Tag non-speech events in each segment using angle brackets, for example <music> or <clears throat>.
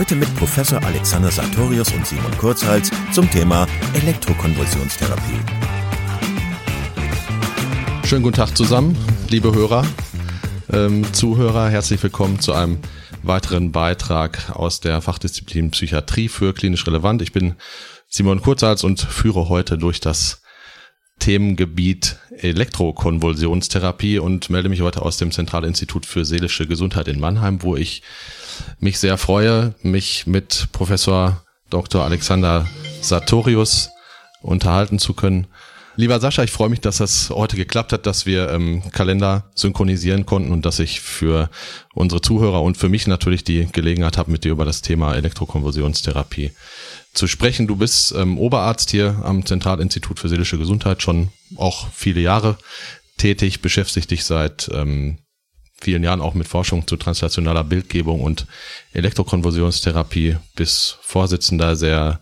Heute mit Professor Alexander Sartorius und Simon Kurzhals zum Thema Elektrokonvulsionstherapie. Schönen guten Tag zusammen, liebe Hörer, ähm, Zuhörer. Herzlich willkommen zu einem weiteren Beitrag aus der Fachdisziplin Psychiatrie für klinisch relevant. Ich bin Simon Kurzhals und führe heute durch das Themengebiet Elektrokonvulsionstherapie und melde mich heute aus dem Zentralinstitut für seelische Gesundheit in Mannheim, wo ich mich sehr freue, mich mit Professor Dr. Alexander Sartorius unterhalten zu können. Lieber Sascha, ich freue mich, dass das heute geklappt hat, dass wir ähm, Kalender synchronisieren konnten und dass ich für unsere Zuhörer und für mich natürlich die Gelegenheit habe, mit dir über das Thema Elektrokonvulsionstherapie zu sprechen. Du bist ähm, Oberarzt hier am Zentralinstitut für seelische Gesundheit schon auch viele Jahre tätig, beschäftigt dich seit ähm, vielen Jahren auch mit Forschung zu translationaler Bildgebung und Elektrokonversionstherapie bis Vorsitzender der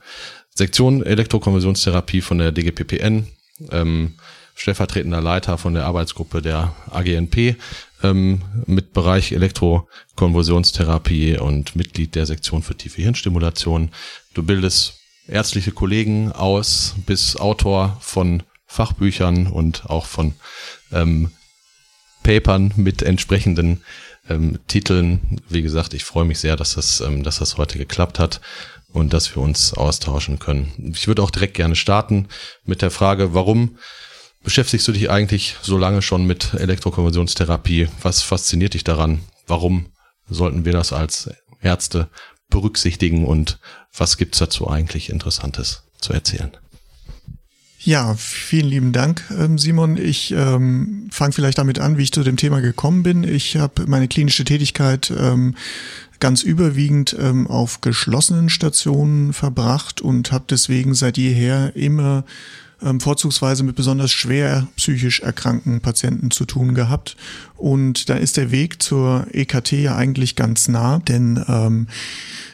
Sektion Elektrokonversionstherapie von der DGPPN, ähm, stellvertretender Leiter von der Arbeitsgruppe der AGNP ähm, mit Bereich Elektrokonversionstherapie und Mitglied der Sektion für tiefe Hirnstimulation. Du bildest ärztliche Kollegen aus, bist Autor von Fachbüchern und auch von ähm, Papern mit entsprechenden ähm, Titeln. Wie gesagt, ich freue mich sehr, dass das, ähm, dass das heute geklappt hat und dass wir uns austauschen können. Ich würde auch direkt gerne starten mit der Frage, warum beschäftigst du dich eigentlich so lange schon mit Elektrokonversionstherapie? Was fasziniert dich daran? Warum sollten wir das als Ärzte berücksichtigen und was gibt's dazu eigentlich Interessantes zu erzählen? Ja, vielen lieben Dank, ähm, Simon. Ich ähm, fange vielleicht damit an, wie ich zu dem Thema gekommen bin. Ich habe meine klinische Tätigkeit ähm, ganz überwiegend ähm, auf geschlossenen Stationen verbracht und habe deswegen seit jeher immer ähm, vorzugsweise mit besonders schwer psychisch erkrankten Patienten zu tun gehabt. Und da ist der Weg zur EKT ja eigentlich ganz nah, denn ähm,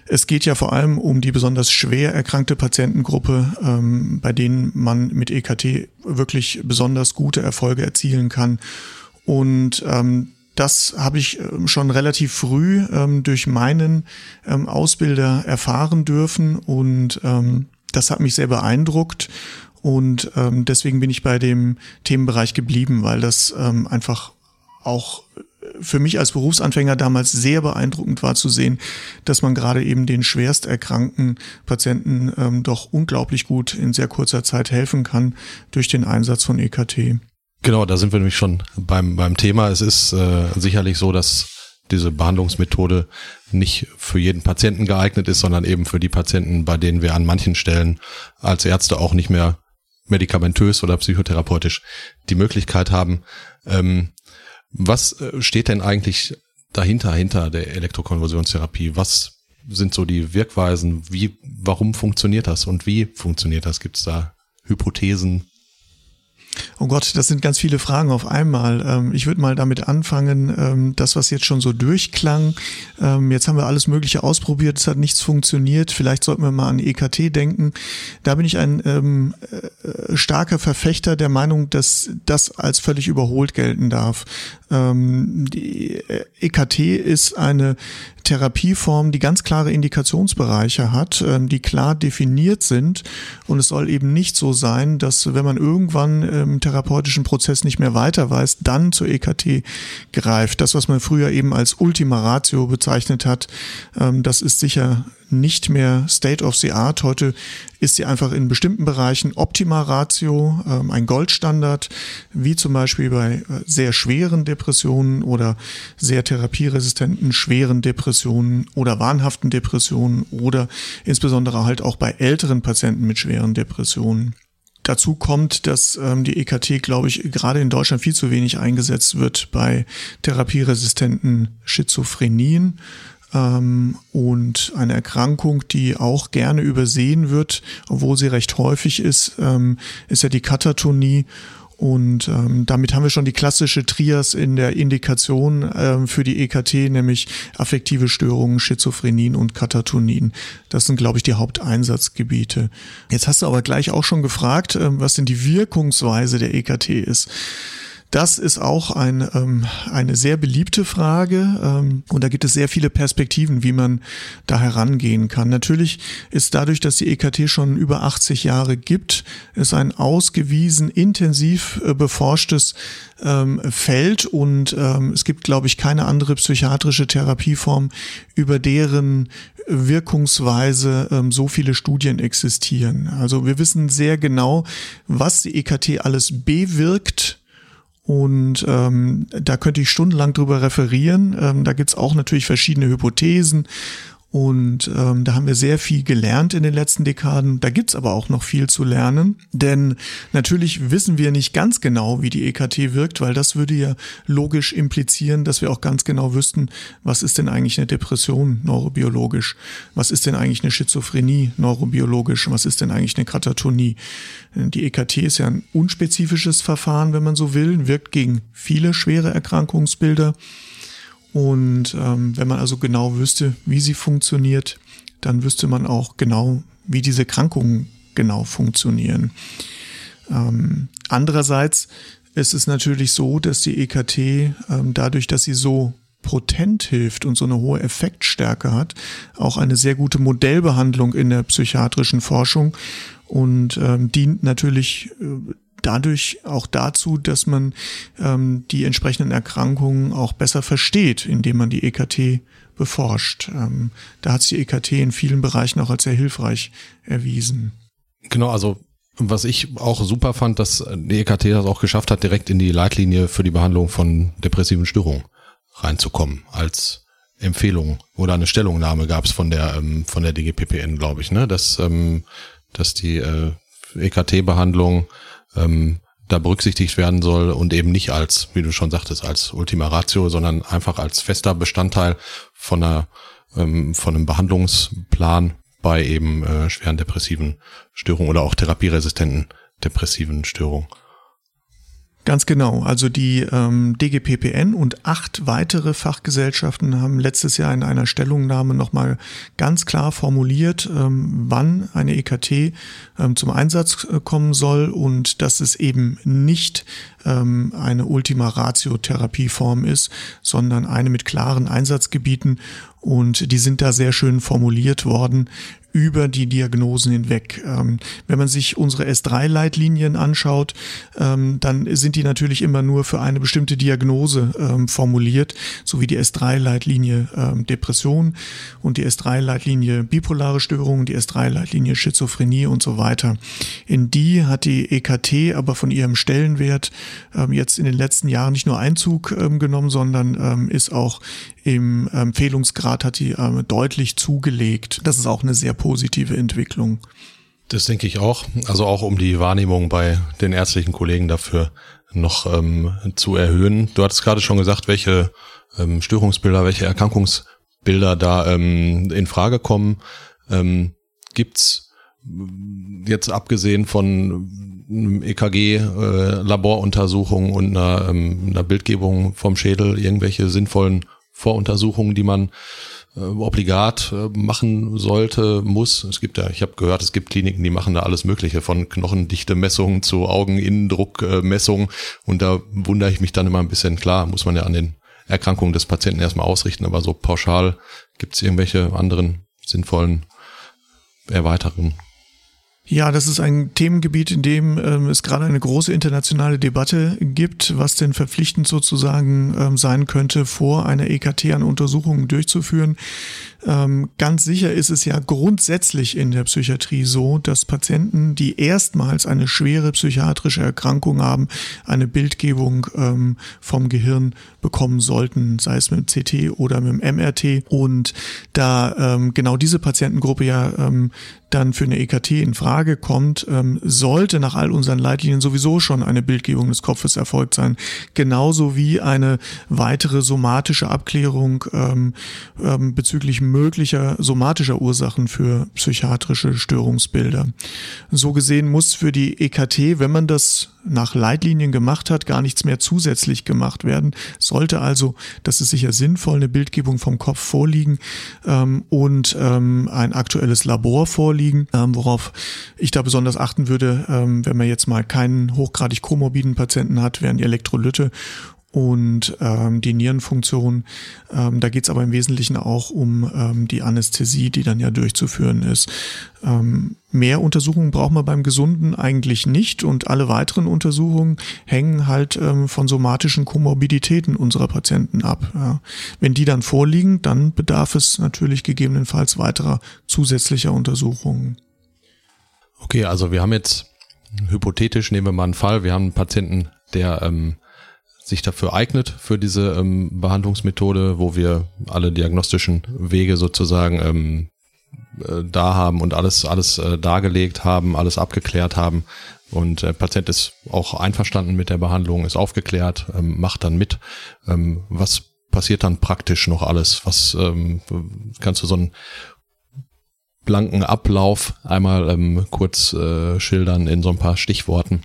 es geht ja vor allem um die besonders schwer erkrankte Patientengruppe, ähm, bei denen man mit EKT wirklich besonders gute Erfolge erzielen kann. Und ähm, das habe ich ähm, schon relativ früh ähm, durch meinen ähm, Ausbilder erfahren dürfen und ähm, das hat mich sehr beeindruckt und ähm, deswegen bin ich bei dem Themenbereich geblieben, weil das ähm, einfach auch für mich als Berufsanfänger damals sehr beeindruckend war zu sehen, dass man gerade eben den schwerst erkrankten Patienten ähm, doch unglaublich gut in sehr kurzer Zeit helfen kann durch den Einsatz von EKT. Genau, da sind wir nämlich schon beim, beim Thema. Es ist äh, sicherlich so, dass diese Behandlungsmethode nicht für jeden Patienten geeignet ist, sondern eben für die Patienten, bei denen wir an manchen Stellen als Ärzte auch nicht mehr medikamentös oder psychotherapeutisch die Möglichkeit haben, ähm, was äh, steht denn eigentlich dahinter, hinter der Elektrokonversionstherapie? Was sind so die Wirkweisen? Wie, warum funktioniert das und wie funktioniert das? Gibt es da Hypothesen, Oh Gott, das sind ganz viele Fragen auf einmal. Ähm, ich würde mal damit anfangen, ähm, das, was jetzt schon so durchklang. Ähm, jetzt haben wir alles Mögliche ausprobiert, es hat nichts funktioniert. Vielleicht sollten wir mal an EKT denken. Da bin ich ein äh, starker Verfechter der Meinung, dass das als völlig überholt gelten darf. Die EKT ist eine Therapieform, die ganz klare Indikationsbereiche hat, ähm, die klar definiert sind. Und es soll eben nicht so sein, dass wenn man irgendwann im therapeutischen Prozess nicht mehr weiter weiß, dann zur EKT greift. Das, was man früher eben als Ultima Ratio bezeichnet hat, ähm, das ist sicher nicht mehr State of the Art. Heute ist sie einfach in bestimmten Bereichen Optima Ratio, ähm, ein Goldstandard, wie zum Beispiel bei äh, sehr schweren Depressionen oder sehr therapieresistenten schweren Depressionen oder wahnhaften Depressionen oder insbesondere halt auch bei älteren Patienten mit schweren Depressionen. Dazu kommt, dass ähm, die EKT, glaube ich, gerade in Deutschland viel zu wenig eingesetzt wird bei therapieresistenten Schizophrenien. Ähm, und eine Erkrankung, die auch gerne übersehen wird, obwohl sie recht häufig ist, ähm, ist ja die Katatonie. Und ähm, damit haben wir schon die klassische Trias in der Indikation ähm, für die EKT, nämlich affektive Störungen, Schizophrenien und Katatonien. Das sind, glaube ich, die Haupteinsatzgebiete. Jetzt hast du aber gleich auch schon gefragt, ähm, was denn die Wirkungsweise der EKT ist. Das ist auch ein, ähm, eine sehr beliebte Frage ähm, und da gibt es sehr viele Perspektiven, wie man da herangehen kann. Natürlich ist dadurch, dass die EKT schon über 80 Jahre gibt, ist ein ausgewiesen intensiv äh, beforschtes ähm, Feld und ähm, es gibt, glaube ich, keine andere psychiatrische Therapieform, über deren Wirkungsweise ähm, so viele Studien existieren. Also wir wissen sehr genau, was die EKT alles bewirkt und ähm, da könnte ich stundenlang drüber referieren. Ähm, da gibt's auch natürlich verschiedene Hypothesen und ähm, da haben wir sehr viel gelernt in den letzten Dekaden. Da gibt's aber auch noch viel zu lernen. Denn natürlich wissen wir nicht ganz genau, wie die EKT wirkt, weil das würde ja logisch implizieren, dass wir auch ganz genau wüssten, was ist denn eigentlich eine Depression neurobiologisch? Was ist denn eigentlich eine Schizophrenie neurobiologisch? Was ist denn eigentlich eine Katatonie? Die EKT ist ja ein unspezifisches Verfahren, wenn man so will, wirkt gegen viele schwere Erkrankungsbilder. Und ähm, wenn man also genau wüsste, wie sie funktioniert, dann wüsste man auch genau, wie diese Krankungen genau funktionieren. Ähm, andererseits ist es natürlich so, dass die EKT ähm, dadurch, dass sie so potent hilft und so eine hohe Effektstärke hat, auch eine sehr gute Modellbehandlung in der psychiatrischen Forschung und ähm, dient natürlich äh, dadurch auch dazu, dass man ähm, die entsprechenden Erkrankungen auch besser versteht, indem man die EKT beforscht. Ähm, da hat sich die EKT in vielen Bereichen auch als sehr hilfreich erwiesen. Genau, also was ich auch super fand, dass die EKT das auch geschafft hat, direkt in die Leitlinie für die Behandlung von depressiven Störungen reinzukommen als Empfehlung oder eine Stellungnahme gab es von der ähm, von der DGPPN, glaube ich, ne, dass ähm, dass die äh, EKT-Behandlung ähm, da berücksichtigt werden soll und eben nicht als, wie du schon sagtest, als Ultima Ratio, sondern einfach als fester Bestandteil von einer ähm, von einem Behandlungsplan bei eben äh, schweren depressiven Störungen oder auch therapieresistenten depressiven Störungen. Ganz genau. Also die ähm, DGPPN und acht weitere Fachgesellschaften haben letztes Jahr in einer Stellungnahme nochmal ganz klar formuliert, ähm, wann eine EKT ähm, zum Einsatz äh, kommen soll und dass es eben nicht ähm, eine Ultima Ratio Therapieform ist, sondern eine mit klaren Einsatzgebieten und die sind da sehr schön formuliert worden über die Diagnosen hinweg. Ähm, wenn man sich unsere S3-Leitlinien anschaut, ähm, dann sind die natürlich immer nur für eine bestimmte Diagnose ähm, formuliert, so wie die S3-Leitlinie ähm, Depression und die S3-Leitlinie bipolare Störungen, die S3-Leitlinie Schizophrenie und so weiter. In die hat die EKT aber von ihrem Stellenwert ähm, jetzt in den letzten Jahren nicht nur Einzug ähm, genommen, sondern ist auch im Empfehlungsgrad hat die deutlich zugelegt. Das ist auch eine sehr positive Entwicklung. Das denke ich auch. Also auch um die Wahrnehmung bei den ärztlichen Kollegen dafür noch ähm, zu erhöhen. Du hattest gerade schon gesagt, welche ähm, Störungsbilder, welche Erkrankungsbilder da ähm, in Frage kommen. Ähm, gibt's jetzt abgesehen von einem EKG-Laboruntersuchung äh, und einer, ähm, einer Bildgebung vom Schädel irgendwelche sinnvollen Voruntersuchungen, die man äh, obligat äh, machen sollte, muss. Es gibt ja, ich habe gehört, es gibt Kliniken, die machen da alles Mögliche von Knochendichte-Messungen zu Augeninnendruck-Messungen und da wundere ich mich dann immer ein bisschen. Klar, muss man ja an den Erkrankungen des Patienten erstmal ausrichten, aber so pauschal gibt es irgendwelche anderen sinnvollen erweiterten ja, das ist ein Themengebiet, in dem ähm, es gerade eine große internationale Debatte gibt, was denn verpflichtend sozusagen ähm, sein könnte, vor einer EKT an Untersuchungen durchzuführen. ähm, ganz sicher ist es ja grundsätzlich in der Psychiatrie so, dass Patienten, die erstmals eine schwere psychiatrische Erkrankung haben, eine Bildgebung ähm, vom Gehirn bekommen sollten, sei es mit CT oder mit dem MRT. Und da ähm, genau diese Patientengruppe ja ähm, dann für eine EKT in Frage kommt, ähm, sollte nach all unseren Leitlinien sowieso schon eine Bildgebung des Kopfes erfolgt sein. Genauso wie eine weitere somatische Abklärung ähm, ähm, bezüglich möglicher somatischer Ursachen für psychiatrische Störungsbilder. So gesehen muss für die EKT, wenn man das nach Leitlinien gemacht hat, gar nichts mehr zusätzlich gemacht werden. Sollte also, das ist sicher sinnvoll, eine Bildgebung vom Kopf vorliegen ähm, und ähm, ein aktuelles Labor vorliegen, ähm, worauf ich da besonders achten würde, ähm, wenn man jetzt mal keinen hochgradig komorbiden Patienten hat, wären die Elektrolyte und ähm, die Nierenfunktion. Ähm, da geht es aber im Wesentlichen auch um ähm, die Anästhesie, die dann ja durchzuführen ist. Ähm, mehr Untersuchungen braucht man beim Gesunden eigentlich nicht und alle weiteren Untersuchungen hängen halt ähm, von somatischen Komorbiditäten unserer Patienten ab. Ja. Wenn die dann vorliegen, dann bedarf es natürlich gegebenenfalls weiterer zusätzlicher Untersuchungen. Okay, also wir haben jetzt hypothetisch nehmen wir mal einen Fall, wir haben einen Patienten, der ähm, sich dafür eignet, für diese ähm, Behandlungsmethode, wo wir alle diagnostischen Wege sozusagen ähm, äh, da haben und alles, alles äh, dargelegt haben, alles abgeklärt haben. Und der Patient ist auch einverstanden mit der Behandlung, ist aufgeklärt, ähm, macht dann mit. Ähm, was passiert dann praktisch noch alles? Was ähm, kannst du so einen blanken Ablauf einmal ähm, kurz äh, schildern in so ein paar Stichworten,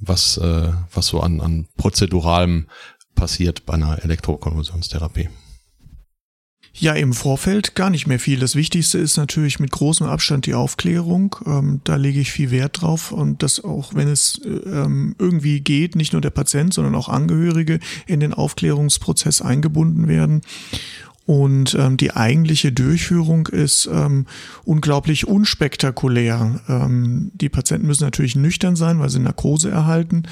was, äh, was so an, an prozeduralem passiert bei einer Elektrokonvulsionstherapie. Ja, im Vorfeld gar nicht mehr viel. Das Wichtigste ist natürlich mit großem Abstand die Aufklärung. Ähm, da lege ich viel Wert drauf und dass auch, wenn es ähm, irgendwie geht, nicht nur der Patient, sondern auch Angehörige in den Aufklärungsprozess eingebunden werden. Und ähm, die eigentliche Durchführung ist ähm, unglaublich unspektakulär. Ähm, die Patienten müssen natürlich nüchtern sein, weil sie Narkose erhalten.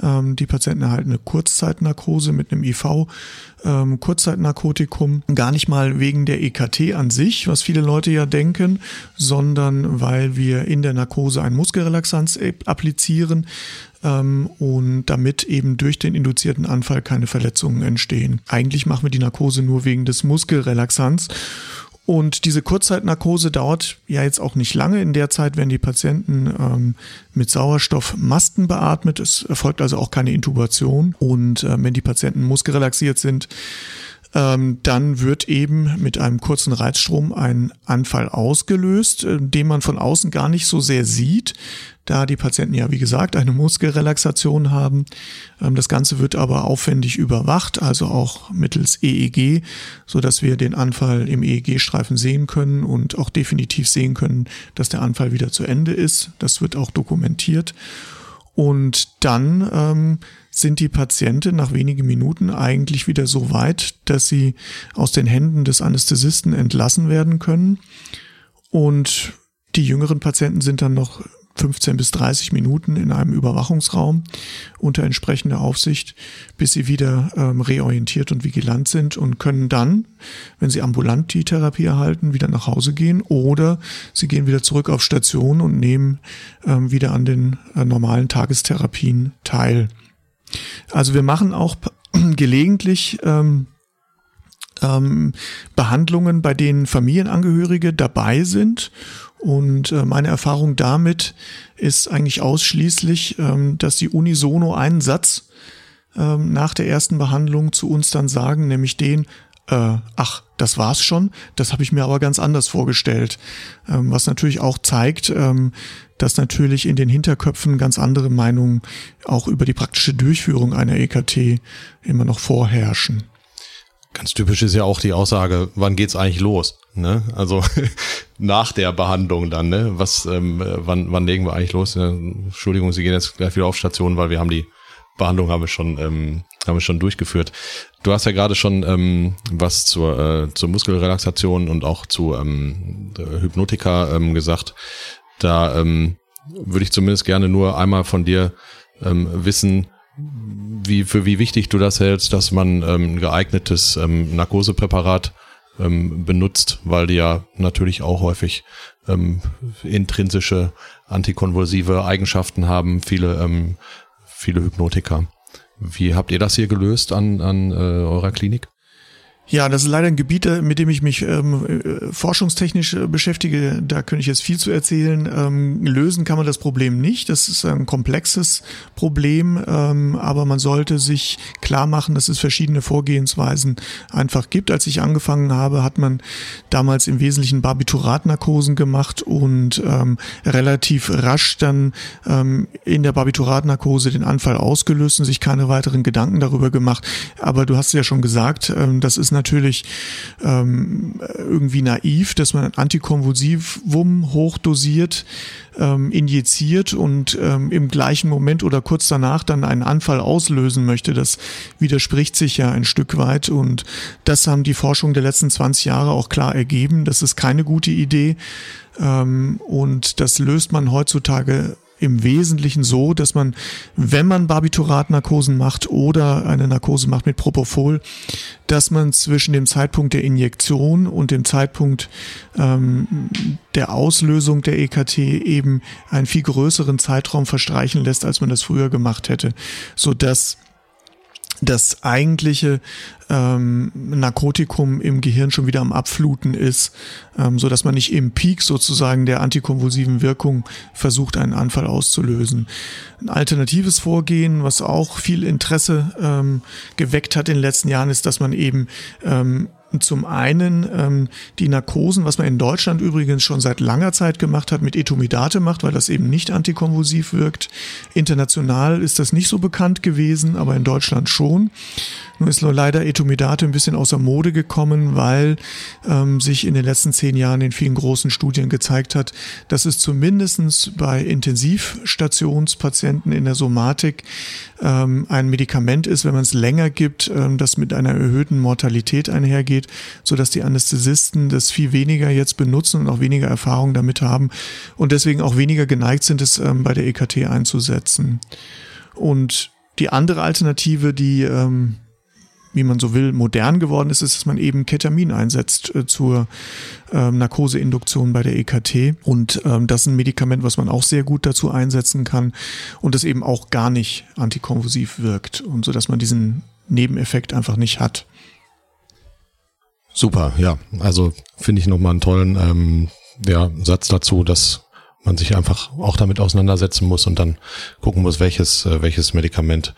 Ähm, die Patienten erhalten eine Kurzzeitnarkose mit einem IV, ähm, Kurzzeitnarkotikum. Gar nicht mal wegen der EKT an sich, was viele Leute ja denken, sondern weil wir in der Narkose ein Muskelrelaxanz applizieren, ähm, und damit eben durch den induzierten Anfall keine Verletzungen entstehen. Eigentlich machen wir die Narkose nur wegen des Muskelrelaxanz. Und diese Kurzzeitnarkose dauert ja jetzt auch nicht lange. In der Zeit werden die Patienten ähm, mit Sauerstoffmasken beatmet. Es erfolgt also auch keine Intubation. Und äh, wenn die Patienten muskelrelaxiert sind, ähm, dann wird eben mit einem kurzen Reizstrom ein Anfall ausgelöst, äh, den man von außen gar nicht so sehr sieht, da die Patienten ja, wie gesagt, eine Muskelrelaxation haben. Ähm, das Ganze wird aber aufwendig überwacht, also auch mittels EEG, so dass wir den Anfall im EEG-Streifen sehen können und auch definitiv sehen können, dass der Anfall wieder zu Ende ist. Das wird auch dokumentiert. Und dann ähm, sind die Patienten nach wenigen Minuten eigentlich wieder so weit, dass sie aus den Händen des Anästhesisten entlassen werden können. Und die jüngeren Patienten sind dann noch 15 bis 30 Minuten in einem Überwachungsraum unter entsprechender Aufsicht, bis sie wieder ähm, reorientiert und vigilant sind und können dann, wenn sie ambulant die Therapie erhalten, wieder nach Hause gehen oder sie gehen wieder zurück auf Station und nehmen ähm, wieder an den äh, normalen Tagestherapien teil. Also wir machen auch <clears throat> gelegentlich ähm, ähm, Behandlungen, bei denen Familienangehörige dabei sind. Und äh, meine Erfahrung damit ist eigentlich ausschließlich, ähm, dass sie unisono einen Satz ähm, nach der ersten Behandlung zu uns dann sagen, nämlich den, äh, ach, das war's schon, das habe ich mir aber ganz anders vorgestellt. Ähm, was natürlich auch zeigt, ähm, dass natürlich in den Hinterköpfen ganz andere Meinungen auch über die praktische Durchführung einer EKT immer noch vorherrschen. Ganz typisch ist ja auch die Aussage, wann geht's eigentlich los? Ne? Also <laughs> nach der Behandlung dann, ne? Was, ähm, wann, wann legen wir eigentlich los? Entschuldigung, Sie gehen jetzt gleich wieder auf Station, weil wir haben die Behandlung haben wir schon, ähm, haben wir schon durchgeführt. Du hast ja gerade schon ähm, was zur, äh, zur Muskelrelaxation und auch zu ähm, Hypnotika ähm, gesagt. Da ähm, würde ich zumindest gerne nur einmal von dir ähm, wissen, wie, für wie wichtig du das hältst, dass man ähm, ein geeignetes ähm, Narkosepräparat ähm, benutzt, weil die ja natürlich auch häufig ähm, intrinsische antikonvulsive Eigenschaften haben, viele, ähm, viele Hypnotika. Wie habt ihr das hier gelöst an, an äh, eurer Klinik? Ja, das ist leider ein Gebiet, mit dem ich mich ähm, äh, forschungstechnisch äh, beschäftige. Da könnte ich jetzt viel zu erzählen. Ähm, lösen kann man das Problem nicht. Das ist ein komplexes Problem, ähm, aber man sollte sich klar machen, dass es verschiedene Vorgehensweisen einfach gibt. Als ich angefangen habe, hat man damals im Wesentlichen Barbituratnarkosen gemacht und ähm, relativ rasch dann ähm, in der Barbituratnarkose den Anfall ausgelöst und sich keine weiteren Gedanken darüber gemacht. Aber du hast ja schon gesagt, ähm, das ist natürlich ähm, irgendwie naiv, dass man ein Antikonvulsivum hochdosiert ähm, injiziert und ähm, im gleichen Moment oder kurz danach dann einen Anfall auslösen möchte. Das widerspricht sich ja ein Stück weit und das haben die Forschung der letzten 20 Jahre auch klar ergeben. Das ist keine gute Idee ähm, und das löst man heutzutage im Wesentlichen so, dass man, wenn man Barbituratnarkosen macht oder eine Narkose macht mit Propofol, dass man zwischen dem Zeitpunkt der Injektion und dem Zeitpunkt ähm, der Auslösung der EKT eben einen viel größeren Zeitraum verstreichen lässt, als man das früher gemacht hätte, so dass das eigentliche ähm, Narkotikum im Gehirn schon wieder am Abfluten ist, ähm, so dass man nicht im Peak sozusagen der antikonvulsiven Wirkung versucht, einen Anfall auszulösen. Ein alternatives Vorgehen, was auch viel Interesse ähm, geweckt hat in den letzten Jahren, ist, dass man eben ähm, zum einen ähm, die Narkosen, was man in Deutschland übrigens schon seit langer Zeit gemacht hat, mit Etomidate macht, weil das eben nicht antikonvulsiv wirkt. International ist das nicht so bekannt gewesen, aber in Deutschland schon. Nun ist leider Etomidate ein bisschen außer Mode gekommen, weil ähm, sich in den letzten zehn Jahren in vielen großen Studien gezeigt hat, dass es zumindestens bei Intensivstationspatienten in der Somatik ähm, ein Medikament ist, wenn man es länger gibt, ähm, das mit einer erhöhten Mortalität einhergeht, so dass die Anästhesisten das viel weniger jetzt benutzen und auch weniger Erfahrung damit haben und deswegen auch weniger geneigt sind, es ähm, bei der EKT einzusetzen. Und die andere Alternative, die ähm, wie man so will, modern geworden ist, ist, dass man eben Ketamin einsetzt äh, zur ähm, Narkoseinduktion bei der EKT. Und ähm, das ist ein Medikament, was man auch sehr gut dazu einsetzen kann und das eben auch gar nicht antikonvulsiv wirkt und so, man diesen Nebeneffekt einfach nicht hat. Super, ja. Also finde ich nochmal einen tollen ähm, ja, Satz dazu, dass man sich einfach auch damit auseinandersetzen muss und dann gucken muss, welches, äh, welches Medikament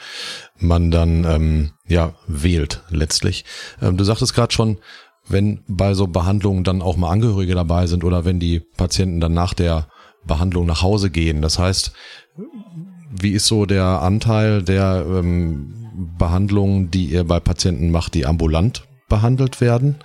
man dann ähm, ja wählt letztlich. Ähm, du sagtest gerade schon, wenn bei so Behandlungen dann auch mal Angehörige dabei sind oder wenn die Patienten dann nach der Behandlung nach Hause gehen. Das heißt, wie ist so der Anteil der ähm, Behandlungen, die ihr bei Patienten macht, die ambulant behandelt werden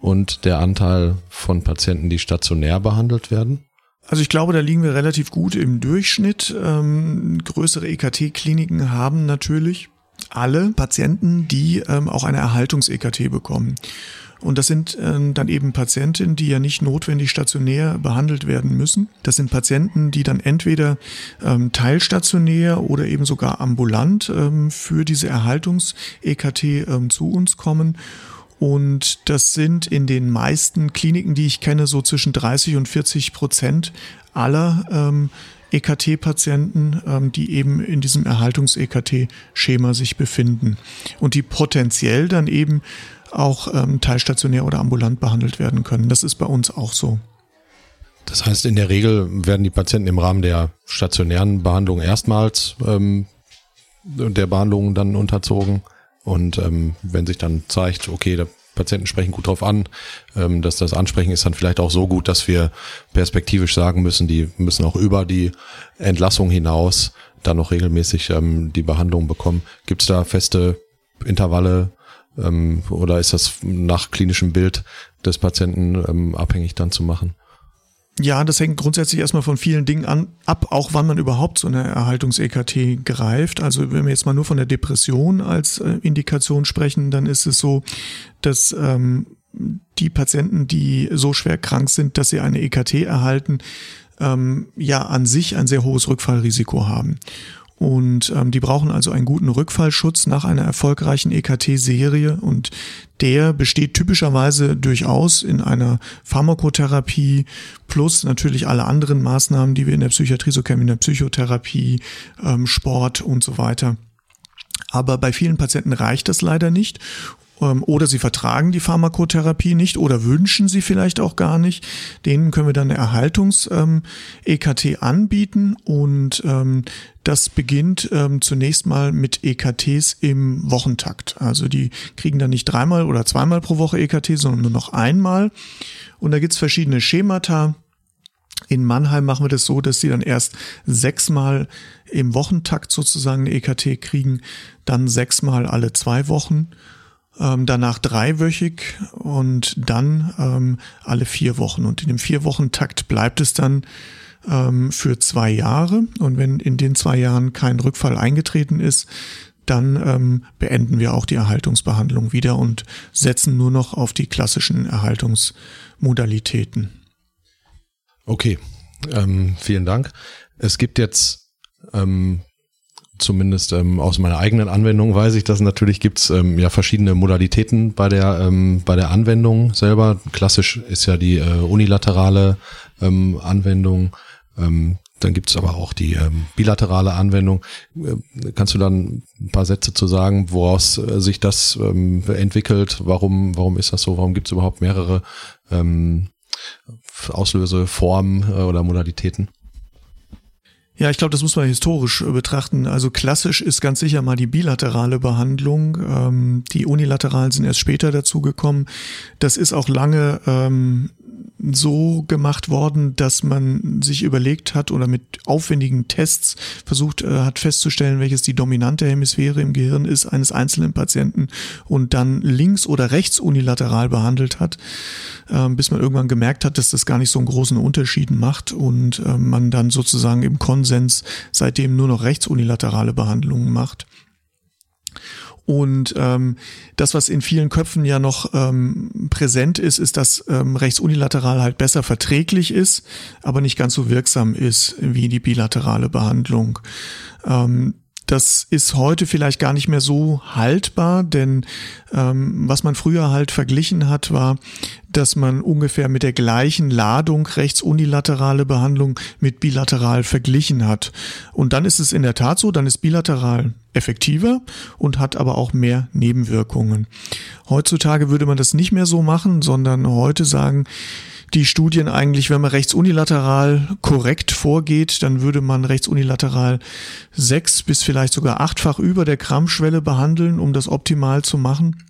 und der Anteil von Patienten, die stationär behandelt werden? Also ich glaube, da liegen wir relativ gut im Durchschnitt. Ähm, größere EKT-Kliniken haben natürlich alle Patienten, die ähm, auch eine Erhaltungs-EKT bekommen. Und das sind ähm, dann eben Patienten, die ja nicht notwendig stationär behandelt werden müssen. Das sind Patienten, die dann entweder ähm, teilstationär oder eben sogar ambulant ähm, für diese Erhaltungs-EKT ähm, zu uns kommen. Und das sind in den meisten Kliniken, die ich kenne, so zwischen 30 und 40 Prozent aller ähm, EKT-Patienten, ähm, die eben in diesem Erhaltungs-EKT-Schema sich befinden und die potenziell dann eben auch ähm, teilstationär oder ambulant behandelt werden können. Das ist bei uns auch so. Das heißt, in der Regel werden die Patienten im Rahmen der stationären Behandlung erstmals ähm, der Behandlung dann unterzogen. Und ähm, wenn sich dann zeigt, okay, der Patienten sprechen gut drauf an. Ähm, dass das Ansprechen ist dann vielleicht auch so gut, dass wir perspektivisch sagen müssen, die müssen auch über die Entlassung hinaus dann noch regelmäßig ähm, die Behandlung bekommen. Gibt es da feste Intervalle ähm, oder ist das nach klinischem Bild des Patienten ähm, abhängig dann zu machen? Ja, das hängt grundsätzlich erstmal von vielen Dingen an, ab, auch wann man überhaupt so eine Erhaltungs-EKT greift. Also wenn wir jetzt mal nur von der Depression als äh, Indikation sprechen, dann ist es so, dass ähm, die Patienten, die so schwer krank sind, dass sie eine EKT erhalten, ähm, ja an sich ein sehr hohes Rückfallrisiko haben. Und ähm, die brauchen also einen guten Rückfallschutz nach einer erfolgreichen EKT-Serie. Und der besteht typischerweise durchaus in einer Pharmakotherapie plus natürlich alle anderen Maßnahmen, die wir in der Psychiatrie so kennen, in der Psychotherapie, ähm, Sport und so weiter. Aber bei vielen Patienten reicht das leider nicht oder sie vertragen die Pharmakotherapie nicht oder wünschen sie vielleicht auch gar nicht. Denen können wir dann eine Erhaltungs-EKT ähm, anbieten und ähm, das beginnt ähm, zunächst mal mit EKTs im Wochentakt. Also die kriegen dann nicht dreimal oder zweimal pro Woche EKT, sondern nur noch einmal. Und da gibt's verschiedene Schemata. In Mannheim machen wir das so, dass sie dann erst sechsmal im Wochentakt sozusagen eine EKT kriegen, dann sechsmal alle zwei Wochen ähm, danach dreiwöchig und dann ähm, alle vier Wochen. Und in dem vier Wochen Takt bleibt es dann ähm, für zwei Jahre. Und wenn in den zwei Jahren kein Rückfall eingetreten ist, dann ähm, beenden wir auch die Erhaltungsbehandlung wieder und setzen nur noch auf die klassischen Erhaltungsmodalitäten. Okay, ähm, vielen Dank. Es gibt jetzt ähm, zumindest ähm, aus meiner eigenen Anwendung weiß ich, dass natürlich gibt's ähm, ja verschiedene Modalitäten bei der ähm, bei der Anwendung selber. Klassisch ist ja die äh, unilaterale ähm, Anwendung. Ähm, dann gibt's aber auch die ähm, bilaterale Anwendung. Äh, kannst du dann ein paar Sätze zu sagen, woraus äh, sich das ähm, entwickelt? Warum warum ist das so? Warum gibt's überhaupt mehrere ähm, Auslöseformen äh, oder Modalitäten? Ja, ich glaube, das muss man historisch äh, betrachten. Also klassisch ist ganz sicher mal die bilaterale Behandlung. Ähm, die unilateralen sind erst später dazugekommen. Das ist auch lange ähm, so gemacht worden, dass man sich überlegt hat oder mit aufwendigen Tests versucht äh, hat festzustellen, welches die dominante Hemisphäre im Gehirn ist eines einzelnen Patienten und dann links oder rechts unilateral behandelt hat, äh, bis man irgendwann gemerkt hat, dass das gar nicht so einen großen Unterschied macht und äh, man dann sozusagen im Konsens seitdem nur noch rechts unilaterale Behandlungen macht. Und ähm, das, was in vielen Köpfen ja noch ähm, präsent ist, ist, dass ähm, rechts unilateral halt besser verträglich ist, aber nicht ganz so wirksam ist wie die bilaterale Behandlung. Ähm, das ist heute vielleicht gar nicht mehr so haltbar, denn ähm, was man früher halt verglichen hat, war, dass man ungefähr mit der gleichen Ladung rechts unilaterale Behandlung mit bilateral verglichen hat. Und dann ist es in der Tat so, dann ist bilateral effektiver und hat aber auch mehr Nebenwirkungen. Heutzutage würde man das nicht mehr so machen, sondern heute sagen, die Studien eigentlich, wenn man rechts unilateral korrekt vorgeht, dann würde man rechts unilateral sechs bis vielleicht sogar achtfach über der Grammschwelle behandeln, um das optimal zu machen.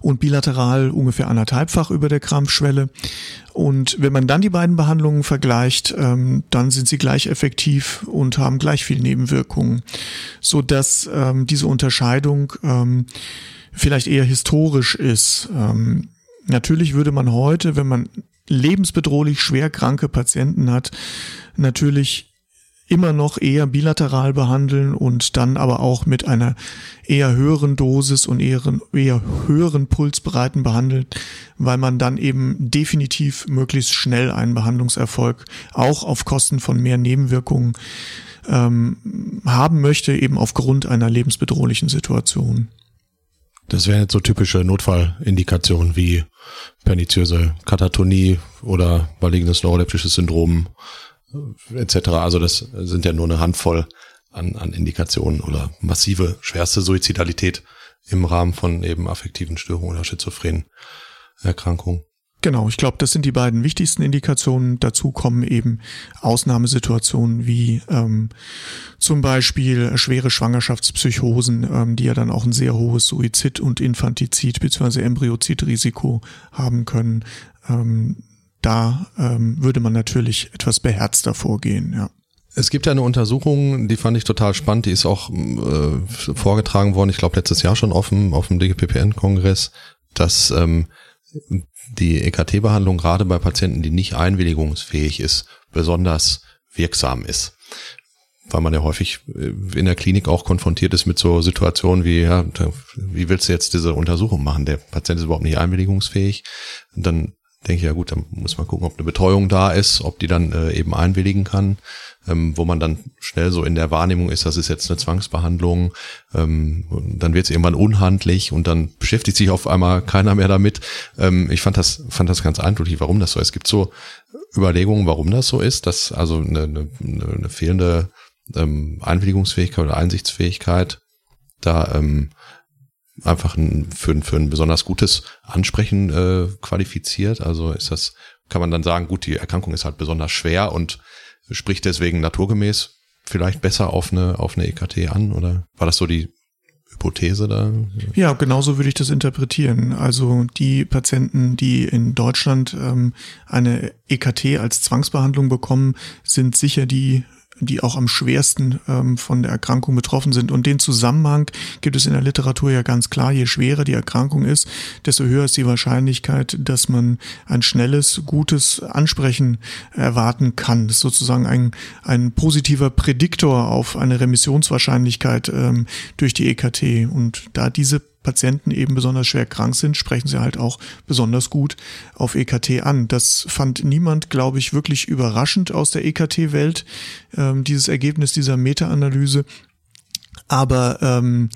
Und bilateral ungefähr anderthalbfach über der Krampfschwelle. Und wenn man dann die beiden Behandlungen vergleicht, ähm, dann sind sie gleich effektiv und haben gleich viel Nebenwirkungen, so dass ähm, diese Unterscheidung ähm, vielleicht eher historisch ist. Ähm, Natürlich würde man heute, wenn man lebensbedrohlich schwer kranke Patienten hat, natürlich immer noch eher bilateral behandeln und dann aber auch mit einer eher höheren Dosis und eher, eher höheren Pulsbreiten behandeln, weil man dann eben definitiv möglichst schnell einen Behandlungserfolg auch auf Kosten von mehr Nebenwirkungen ähm, haben möchte, eben aufgrund einer lebensbedrohlichen Situation. Das wären jetzt so typische Notfallindikationen wie perniziöse Katatonie oder malignus neuroleptisches Syndrom äh, etc. Also das sind ja nur eine Handvoll an, an Indikationen oder massive schwerste Suizidalität im Rahmen von eben affektiven Störungen oder schizophrenen Erkrankungen. Genau, ich glaube, das sind die beiden wichtigsten Indikationen. Dazu kommen eben Ausnahmesituationen wie ähm, zum Beispiel schwere Schwangerschaftspsychosen, ähm, die ja dann auch ein sehr hohes Suizid- und Infantizid bzw. Embryozidrisiko haben können. Ähm, da ähm, würde man natürlich etwas beherzter vorgehen, ja. Es gibt ja eine Untersuchung, die fand ich total spannend, die ist auch äh, vorgetragen worden, ich glaube letztes Jahr schon auf dem, auf dem DGPPN-Kongress, dass ähm, die EKT-Behandlung gerade bei Patienten, die nicht einwilligungsfähig ist, besonders wirksam ist. Weil man ja häufig äh, in der Klinik auch konfrontiert ist mit so Situationen wie, ja, wie willst du jetzt diese Untersuchung machen? Der Patient ist überhaupt nicht einwilligungsfähig. Dann denke ich, ja gut, dann muss man gucken, ob eine Betreuung da ist, ob die dann äh, eben einwilligen kann, ähm, wo man dann schnell so in der Wahrnehmung ist, das ist jetzt eine Zwangsbehandlung, ähm, dann wird es irgendwann unhandlich und dann beschäftigt sich auf einmal keiner mehr damit. Ähm, ich fand das, fand das ganz eindeutig, warum das so ist. Es gibt so Überlegungen, warum das so ist, dass also eine, eine, eine fehlende ähm, Einwilligungsfähigkeit oder Einsichtsfähigkeit da ähm, einfach ein, für, für ein besonders gutes Ansprechen äh, qualifiziert. Also ist das, kann man dann sagen, gut, die Erkrankung ist halt besonders schwer und spricht deswegen naturgemäß vielleicht besser auf eine, auf eine EKT an? Oder war das so die Hypothese da? Ja, genauso würde ich das interpretieren. Also die Patienten, die in Deutschland ähm, eine EKT als Zwangsbehandlung bekommen, sind sicher die die auch am schwersten ähm, von der Erkrankung betroffen sind. Und den Zusammenhang gibt es in der Literatur ja ganz klar. Je schwerer die Erkrankung ist, desto höher ist die Wahrscheinlichkeit, dass man ein schnelles, gutes Ansprechen erwarten kann. Das ist sozusagen ein, ein positiver Prädiktor auf eine Remissionswahrscheinlichkeit ähm, durch die EKT. Und da diese Patienten eben besonders schwer krank sind, sprechen sie halt auch besonders gut auf EKT an. Das fand niemand, glaube ich, wirklich überraschend aus der EKT-Welt, ähm, dieses Ergebnis dieser Meta-Analyse. Aber ähm,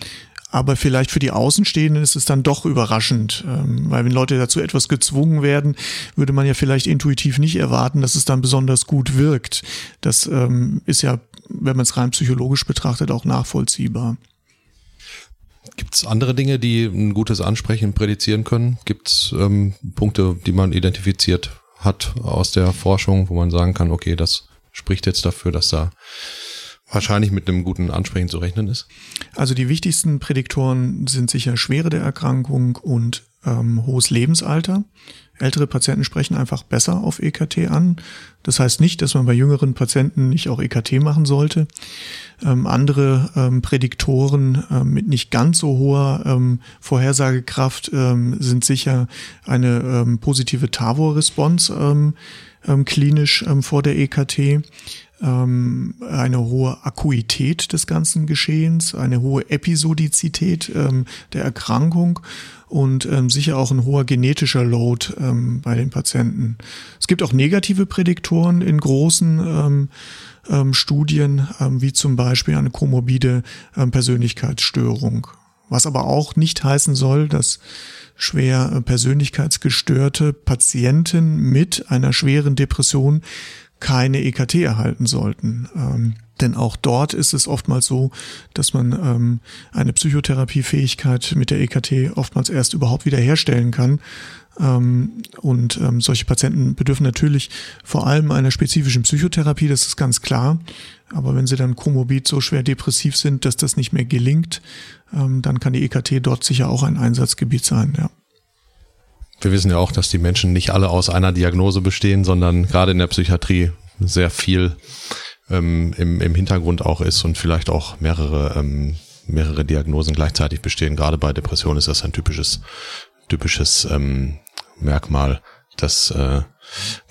aber vielleicht für die Außenstehenden ist es dann doch überraschend, ähm, weil wenn Leute dazu etwas gezwungen werden, würde man ja vielleicht intuitiv nicht erwarten, dass es dann besonders gut wirkt. Das ähm, ist ja, wenn man es rein psychologisch betrachtet, auch nachvollziehbar. Gibt es andere Dinge, die ein gutes Ansprechen prädizieren können? Gibt es ähm, Punkte, die man identifiziert hat aus der Forschung, wo man sagen kann, okay, das spricht jetzt dafür, dass da wahrscheinlich mit einem guten Ansprechen zu rechnen ist? Also die wichtigsten Prädiktoren sind sicher Schwere der Erkrankung und ähm, hohes Lebensalter. Ältere Patienten sprechen einfach besser auf EKT an. Das heißt nicht, dass man bei jüngeren Patienten nicht auch EKT machen sollte. Ähm, andere ähm, Prädiktoren ähm, mit nicht ganz so hoher ähm, Vorhersagekraft ähm, sind sicher eine ähm, positive TAVO-Response klinisch vor der EKT eine hohe Akuität des ganzen Geschehens, eine hohe Episodizität ähm, der Erkrankung und ähm, sicher auch ein hoher genetischer Load ähm, bei den Patienten. Es gibt auch negative Prädiktoren in großen ähm, ähm, Studien, ähm, wie zum Beispiel eine komorbide ähm, Persönlichkeitsstörung. Was aber auch nicht heißen soll, dass schwer äh, persönlichkeitsgestörte Patienten mit einer schweren Depression keine EKT erhalten sollten. Denn auch dort ist es oftmals so, dass man ähm, eine Psychotherapiefähigkeit mit der EKT oftmals erst überhaupt wiederherstellen kann. Ähm, und ähm, solche Patienten bedürfen natürlich vor allem einer spezifischen Psychotherapie, das ist ganz klar. Aber wenn sie dann komorbid so schwer depressiv sind, dass das nicht mehr gelingt, ähm, dann kann die EKT dort sicher auch ein Einsatzgebiet sein, ja. Wir wissen ja auch, dass die Menschen nicht alle aus einer Diagnose bestehen, sondern gerade in der Psychiatrie sehr viel ähm, im, im Hintergrund auch ist und vielleicht auch mehrere, ähm, mehrere Diagnosen gleichzeitig bestehen. Gerade bei Depressionen ist das ein typisches, typisches ähm, Merkmal, dass, äh,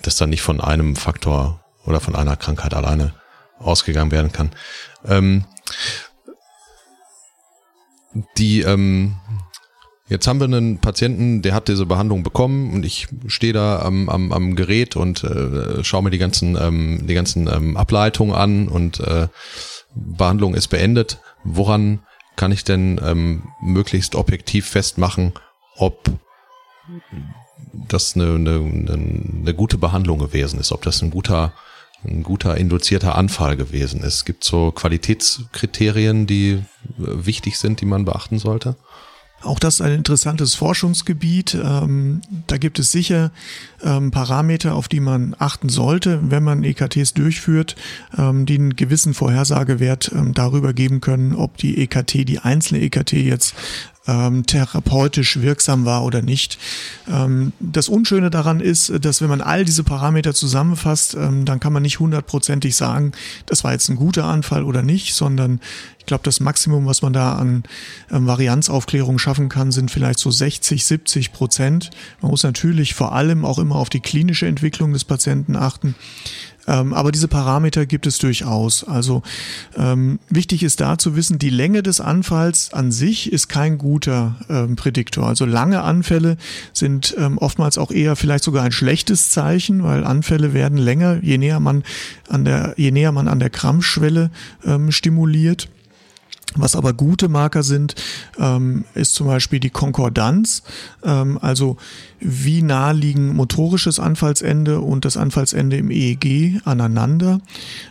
dass dann nicht von einem Faktor oder von einer Krankheit alleine ausgegangen werden kann. Ähm, die ähm, Jetzt haben wir einen Patienten, der hat diese Behandlung bekommen und ich stehe da am, am, am Gerät und äh, schaue mir die ganzen, ähm, die ganzen ähm, Ableitungen an und äh, Behandlung ist beendet. Woran kann ich denn ähm, möglichst objektiv festmachen, ob das eine, eine, eine gute Behandlung gewesen ist, ob das ein guter, ein guter induzierter Anfall gewesen ist. Gibt so Qualitätskriterien, die äh, wichtig sind, die man beachten sollte? Auch das ist ein interessantes Forschungsgebiet. Ähm, da gibt es sicher ähm, Parameter, auf die man achten sollte, wenn man EKTs durchführt, ähm, die einen gewissen Vorhersagewert ähm, darüber geben können, ob die EKT, die einzelne EKT jetzt ähm, therapeutisch wirksam war oder nicht. Ähm, das Unschöne daran ist, dass wenn man all diese Parameter zusammenfasst, ähm, dann kann man nicht hundertprozentig sagen, das war jetzt ein guter Anfall oder nicht, sondern ich glaube, das Maximum, was man da an ähm, Varianzaufklärung schaffen kann, sind vielleicht so 60, 70 Prozent. Man muss natürlich vor allem auch immer auf die klinische Entwicklung des Patienten achten. Ähm, aber diese Parameter gibt es durchaus. Also ähm, wichtig ist da zu wissen, die Länge des Anfalls an sich ist kein guter ähm, Prädiktor. Also lange Anfälle sind ähm, oftmals auch eher vielleicht sogar ein schlechtes Zeichen, weil Anfälle werden länger, je näher man an der, je näher man an der Krampfschwelle ähm, stimuliert. Was aber gute Marker sind, ähm, ist zum Beispiel die Konkordanz, ähm, also wie nah liegen motorisches Anfallsende und das Anfallsende im EEG aneinander.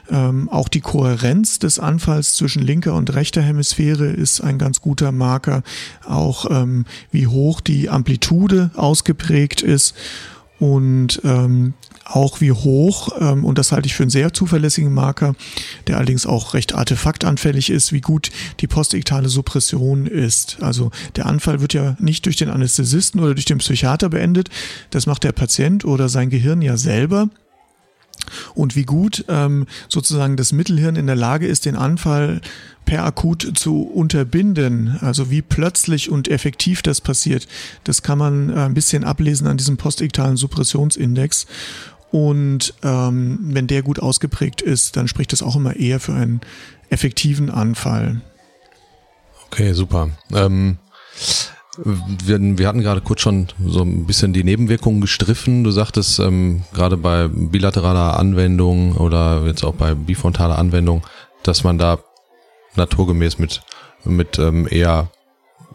Ähm, auch die Kohärenz des Anfalls zwischen linker und rechter Hemisphäre ist ein ganz guter Marker. Auch ähm, wie hoch die Amplitude ausgeprägt ist und ähm, auch wie hoch, ähm, und das halte ich für einen sehr zuverlässigen Marker, der allerdings auch recht artefaktanfällig ist, wie gut die postiktale Suppression ist. Also der Anfall wird ja nicht durch den Anästhesisten oder durch den Psychiater beendet, das macht der Patient oder sein Gehirn ja selber und wie gut ähm, sozusagen das Mittelhirn in der Lage ist, den Anfall per akut zu unterbinden. Also wie plötzlich und effektiv das passiert, das kann man äh, ein bisschen ablesen an diesem postiktalen Suppressionsindex. Und ähm, wenn der gut ausgeprägt ist, dann spricht das auch immer eher für einen effektiven Anfall. Okay, super. Ähm wir, wir hatten gerade kurz schon so ein bisschen die Nebenwirkungen gestriffen. Du sagtest, ähm, gerade bei bilateraler Anwendung oder jetzt auch bei bifrontaler Anwendung, dass man da naturgemäß mit, mit ähm, eher,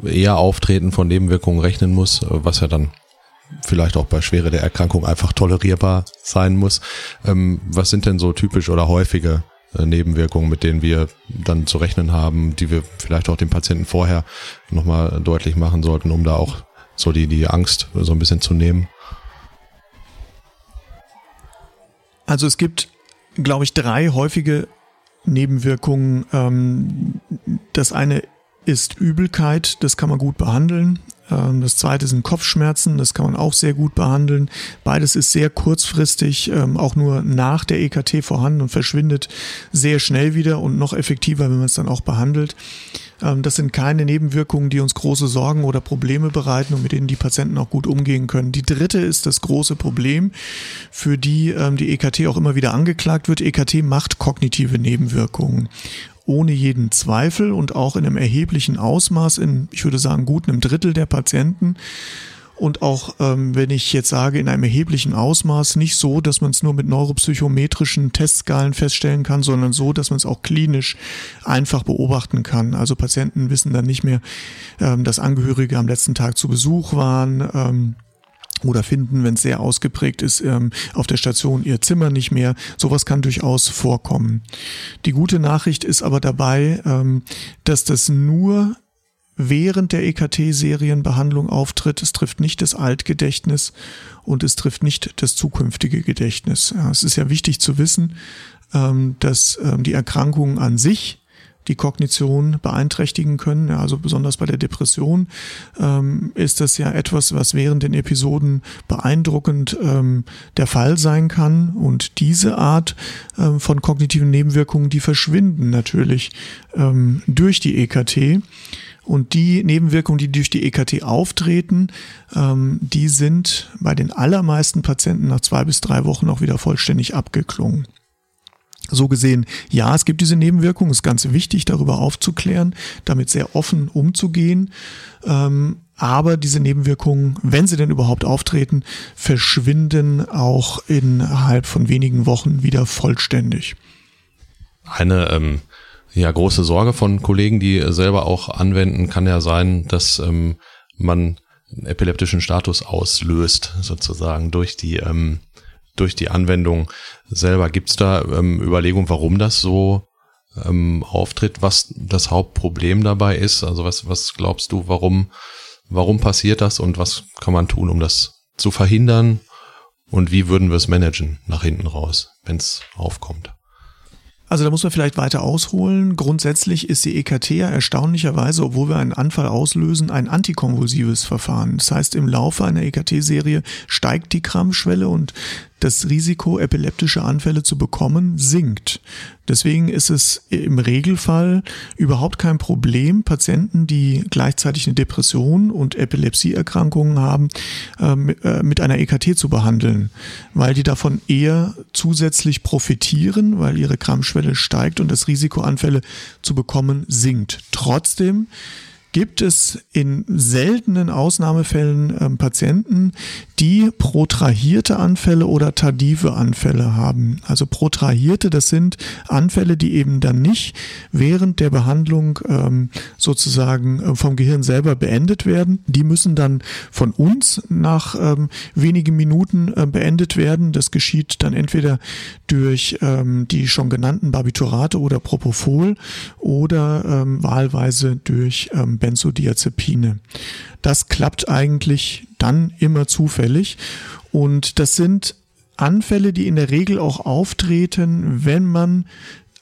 eher Auftreten von Nebenwirkungen rechnen muss, was ja dann vielleicht auch bei Schwere der Erkrankung einfach tolerierbar sein muss. Ähm, was sind denn so typisch oder häufige Nebenwirkungen, mit denen wir dann zu rechnen haben, die wir vielleicht auch dem Patienten vorher nochmal deutlich machen sollten, um da auch so die, die Angst so ein bisschen zu nehmen? Also es gibt, glaube ich, drei häufige Nebenwirkungen. Ähm, das eine ist Übelkeit, das kann man gut behandeln. Ähm, das zweite sind Kopfschmerzen, das kann man auch sehr gut behandeln. Beides ist sehr kurzfristig, ähm, auch nur nach der EKT vorhanden und verschwindet sehr schnell wieder und noch effektiver, wenn man es dann auch behandelt. Ähm, das sind keine Nebenwirkungen, die uns große Sorgen oder Probleme bereiten und mit denen die Patienten auch gut umgehen können. Die dritte ist das große Problem, für die die EKT auch immer wieder angeklagt wird. EKT macht kognitive Nebenwirkungen ohne jeden Zweifel und auch in einem erheblichen Ausmaß, in, ich würde sagen, gut einem Drittel der Patienten. Und auch, ähm, wenn ich jetzt sage, in einem erheblichen Ausmaß, nicht so, dass man es nur mit neuropsychometrischen Testskalen feststellen kann, sondern so, dass man es auch klinisch einfach beobachten kann. Also Patienten wissen dann nicht mehr, ähm, dass Angehörige am letzten Tag zu Besuch waren. Ähm, oder finden, wenn es sehr ausgeprägt ist, ähm, auf der Station ihr Zimmer nicht mehr. Sowas kann durchaus vorkommen. Die gute Nachricht ist aber dabei, ähm, dass das nur während der EKT-Serienbehandlung auftritt. Es trifft nicht das Altgedächtnis und es trifft nicht das zukünftige Gedächtnis. Es ist ja wichtig zu wissen, ähm, dass die Erkrankung an sich die Kognition beeinträchtigen können. Ja, also besonders bei der Depression ähm, ist das ja etwas, was während den Episoden beeindruckend ähm, der Fall sein kann. Und diese Art ähm, von kognitiven Nebenwirkungen, die verschwinden natürlich ähm, durch die EKT. Und die Nebenwirkungen, die durch die EKT auftreten, ähm, die sind bei den allermeisten Patienten nach zwei bis drei Wochen auch wieder vollständig abgeklungen. So gesehen, ja, es gibt diese Nebenwirkungen, ist ganz wichtig, darüber aufzuklären, damit sehr offen umzugehen. Ähm, aber diese Nebenwirkungen, wenn sie denn überhaupt auftreten, verschwinden auch innerhalb von wenigen Wochen wieder vollständig. Eine ähm, ja, große Sorge von Kollegen, die selber auch anwenden, kann ja sein, dass ähm, man einen epileptischen Status auslöst, sozusagen durch die ähm, durch die Anwendung selber. Gibt es da ähm, Überlegungen, warum das so ähm, auftritt, was das Hauptproblem dabei ist? Also was, was glaubst du, warum, warum passiert das und was kann man tun, um das zu verhindern? Und wie würden wir es managen nach hinten raus, wenn es aufkommt? Also da muss man vielleicht weiter ausholen. Grundsätzlich ist die EKT ja erstaunlicherweise, obwohl wir einen Anfall auslösen, ein antikonvulsives Verfahren. Das heißt, im Laufe einer EKT-Serie steigt die Krampfschwelle und das Risiko, epileptische Anfälle zu bekommen, sinkt. Deswegen ist es im Regelfall überhaupt kein Problem, Patienten, die gleichzeitig eine Depression und Epilepsieerkrankungen haben, ähm, äh, mit einer EKT zu behandeln, weil die davon eher zusätzlich profitieren, weil ihre Krampfschwelle steigt und das Risiko, Anfälle zu bekommen, sinkt. Trotzdem gibt es in seltenen Ausnahmefällen ähm, Patienten, die protrahierte Anfälle oder tardive Anfälle haben. Also protrahierte, das sind Anfälle, die eben dann nicht während der Behandlung ähm, sozusagen äh, vom Gehirn selber beendet werden. Die müssen dann von uns nach ähm, wenigen Minuten äh, beendet werden. Das geschieht dann entweder durch ähm, die schon genannten Barbiturate oder Propofol oder ähm, wahlweise durch ähm, Benzodiazepine. Das klappt eigentlich dann immer zufällig und das sind Anfälle, die in der Regel auch auftreten, wenn man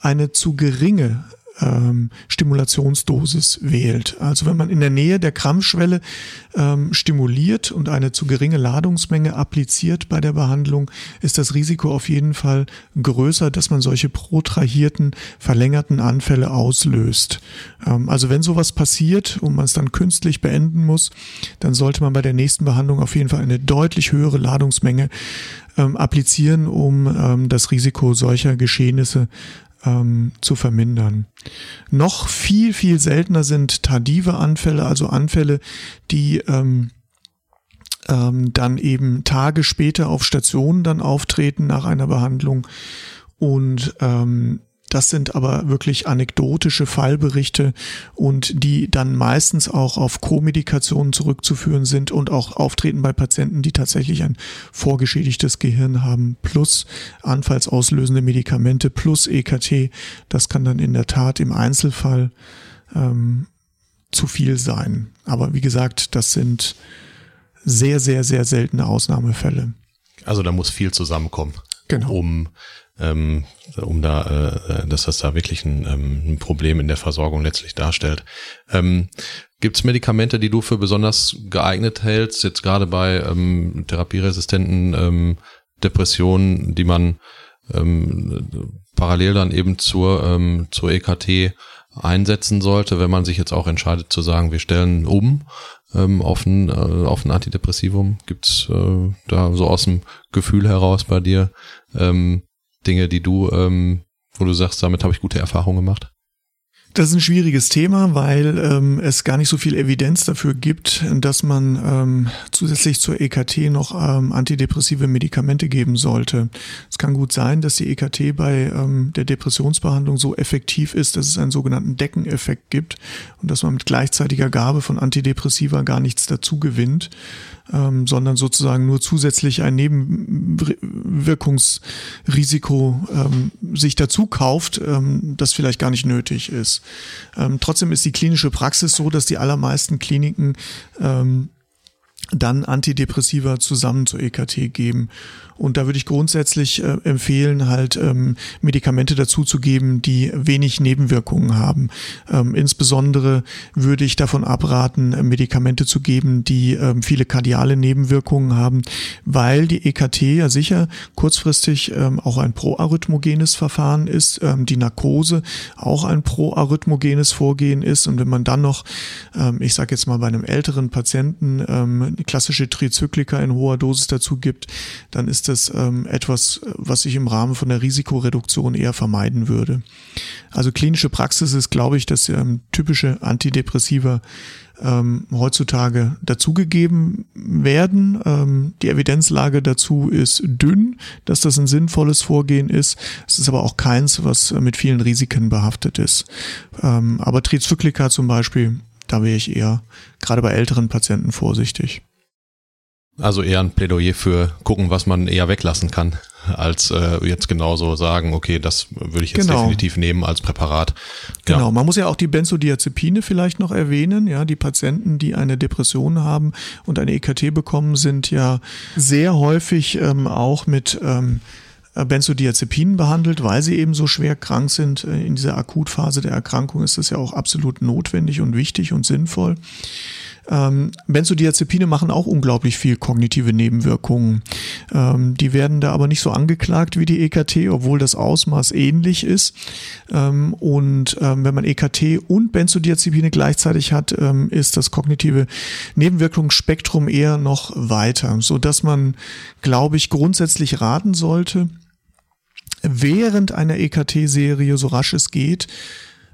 eine zu geringe ähm, Stimulationsdosis wählt. Also wenn man in der Nähe der Krampfschwelle ähm, stimuliert und eine zu geringe Ladungsmenge appliziert bei der Behandlung, ist das Risiko auf jeden Fall größer, dass man solche protrahierten, verlängerten Anfälle auslöst. Ähm, also wenn sowas passiert und man es dann künstlich beenden muss, dann sollte man bei der nächsten Behandlung auf jeden Fall eine deutlich höhere Ladungsmenge ähm, applizieren, um ähm, das Risiko solcher Geschehnisse ähm, zu vermindern. Noch viel, viel seltener sind tardive Anfälle, also Anfälle, die ähm, ähm, dann eben Tage später auf Stationen dann auftreten nach einer Behandlung und ähm, das sind aber wirklich anekdotische Fallberichte und die dann meistens auch auf Co-Medikationen zurückzuführen sind und auch auftreten bei Patienten, die tatsächlich ein vorgeschädigtes Gehirn haben, plus anfallsauslösende Medikamente, plus EKT. Das kann dann in der Tat im Einzelfall ähm, zu viel sein. Aber wie gesagt, das sind sehr, sehr, sehr seltene Ausnahmefälle. Also da muss viel zusammenkommen, genau. um ähm, um da, äh, dass das da wirklich ein, ähm, ein Problem in der Versorgung letztlich darstellt. Ähm, Gibt es Medikamente, die du für besonders geeignet hältst, jetzt gerade bei ähm, therapieresistenten ähm, Depressionen, die man ähm, parallel dann eben zur, ähm, zur EKT einsetzen sollte, wenn man sich jetzt auch entscheidet zu sagen, wir stellen um ähm, auf, ein, äh, auf ein Antidepressivum? Gibt's äh, da so aus dem Gefühl heraus bei dir ähm, Dinge, die du, ähm, wo du sagst, damit habe ich gute Erfahrungen gemacht? Das ist ein schwieriges Thema, weil ähm, es gar nicht so viel Evidenz dafür gibt, dass man ähm, zusätzlich zur EKT noch ähm, antidepressive Medikamente geben sollte. Es kann gut sein, dass die EKT bei ähm, der Depressionsbehandlung so effektiv ist, dass es einen sogenannten Deckeneffekt gibt und dass man mit gleichzeitiger Gabe von Antidepressiva gar nichts dazu gewinnt ähm, sondern sozusagen nur zusätzlich ein Nebenwirkungsrisiko ähm, sich dazu kauft, ähm, das vielleicht gar nicht nötig ist. Ähm, trotzdem ist die klinische Praxis so, dass die allermeisten Kliniken ähm, dann Antidepressiva zusammen zur EKT geben. Und da würde ich grundsätzlich äh, empfehlen, halt ähm, Medikamente dazu zu geben, die wenig Nebenwirkungen haben. Ähm, insbesondere würde ich davon abraten, äh, Medikamente zu geben, die ähm, viele kardiale Nebenwirkungen haben, weil die EKT ja sicher kurzfristig ähm, auch ein proarrhythmogenes Verfahren ist, ähm, die Narkose auch ein proarrhythmogenes Vorgehen ist. Und wenn man dann noch, ähm, ich sage jetzt mal bei einem älteren Patienten, ähm, klassische Trizyklika in hoher Dosis dazu gibt, dann ist das ähm, etwas, was ich im Rahmen von der Risikoreduktion eher vermeiden würde. Also klinische Praxis ist, glaube ich, dass ähm, typische Antidepressiva ähm, heutzutage dazugegeben werden. Ähm, die Evidenzlage dazu ist dünn, dass das ein sinnvolles Vorgehen ist. Es ist aber auch keins, was mit vielen Risiken behaftet ist. Ähm, aber Trizyklika zum Beispiel, da wäre ich eher gerade bei älteren Patienten vorsichtig. Also eher ein Plädoyer für gucken, was man eher weglassen kann, als äh, jetzt genauso sagen, okay, das würde ich jetzt genau. definitiv nehmen als Präparat. Genau, ja. man muss ja auch die Benzodiazepine vielleicht noch erwähnen. Ja, die Patienten, die eine Depression haben und eine EKT bekommen, sind ja sehr häufig ähm, auch mit ähm, Benzodiazepinen behandelt, weil sie eben so schwer krank sind. In dieser Akutphase der Erkrankung ist das ja auch absolut notwendig und wichtig und sinnvoll. Ähm, Benzodiazepine machen auch unglaublich viel kognitive Nebenwirkungen. Ähm, die werden da aber nicht so angeklagt wie die EKT, obwohl das Ausmaß ähnlich ist. Ähm, und ähm, wenn man EKT und Benzodiazepine gleichzeitig hat, ähm, ist das kognitive Nebenwirkungsspektrum eher noch weiter, so dass man, glaube ich, grundsätzlich raten sollte, während einer EKT-Serie, so rasch es geht,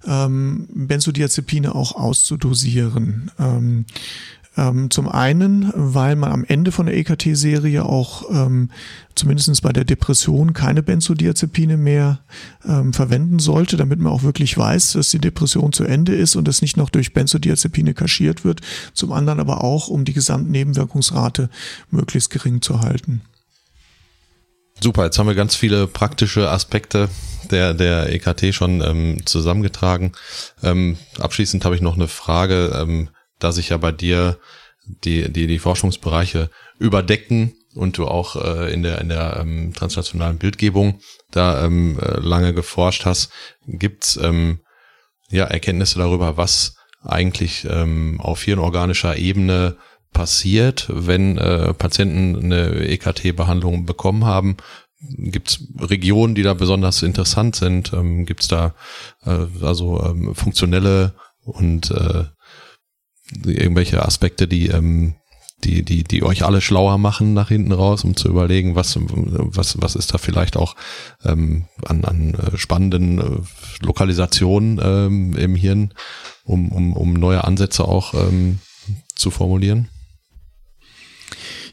ähm, Benzodiazepine auch auszudosieren. Ähm, ähm, zum einen, weil man am Ende von der EKT-Serie auch ähm, zumindest bei der Depression keine Benzodiazepine mehr ähm, verwenden sollte, damit man auch wirklich weiß, dass die Depression zu Ende ist und es nicht noch durch Benzodiazepine kaschiert wird. Zum anderen aber auch, um die Gesamtnebenwirkungsrate möglichst gering zu halten. Super, jetzt haben wir ganz viele praktische Aspekte der, der EKT schon ähm, zusammengetragen. Ähm, abschließend habe ich noch eine Frage, ähm, da sich ja bei dir die, die, die Forschungsbereiche überdecken und du auch äh, in der, in der ähm, transnationalen Bildgebung da ähm, äh, lange geforscht hast, gibt's ähm, ja Erkenntnisse darüber, was eigentlich ähm, auf hirnorganischer Ebene passiert, wenn äh, Patienten eine EKT-Behandlung bekommen haben. Gibt es Regionen, die da besonders interessant sind? Ähm, Gibt es da äh, also ähm, funktionelle und äh, irgendwelche Aspekte, die ähm, die, die, die euch alle schlauer machen nach hinten raus, um zu überlegen, was, was, was ist da vielleicht auch ähm, an, an äh, spannenden äh, Lokalisationen ähm, im Hirn, um, um, um neue Ansätze auch ähm, zu formulieren?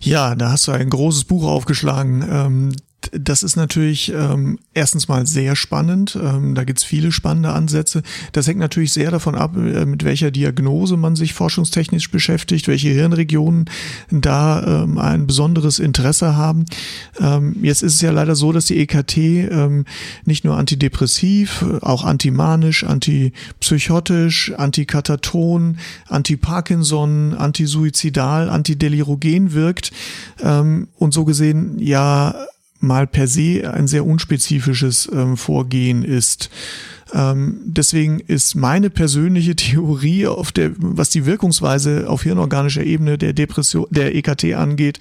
Ja, da hast du ein großes Buch aufgeschlagen. Ähm, das ist natürlich ähm, erstens mal sehr spannend. Ähm, da gibt's viele spannende Ansätze. Das hängt natürlich sehr davon ab, äh, mit welcher Diagnose man sich forschungstechnisch beschäftigt, welche Hirnregionen da ähm, ein besonderes Interesse haben. Ähm, jetzt ist es ja leider so, dass die EKT ähm, nicht nur antidepressiv, auch antimanisch, antipsychotisch, antikataton, anti-Parkinson, antisuizidal, antidelirogen wirkt ähm, und so gesehen ja mal per se ein sehr unspezifisches ähm, Vorgehen ist. Ähm, deswegen ist meine persönliche <laughs> Theorie auf der, was die Wirkungsweise auf hirnorganischer Ebene der Depression, der EKT angeht,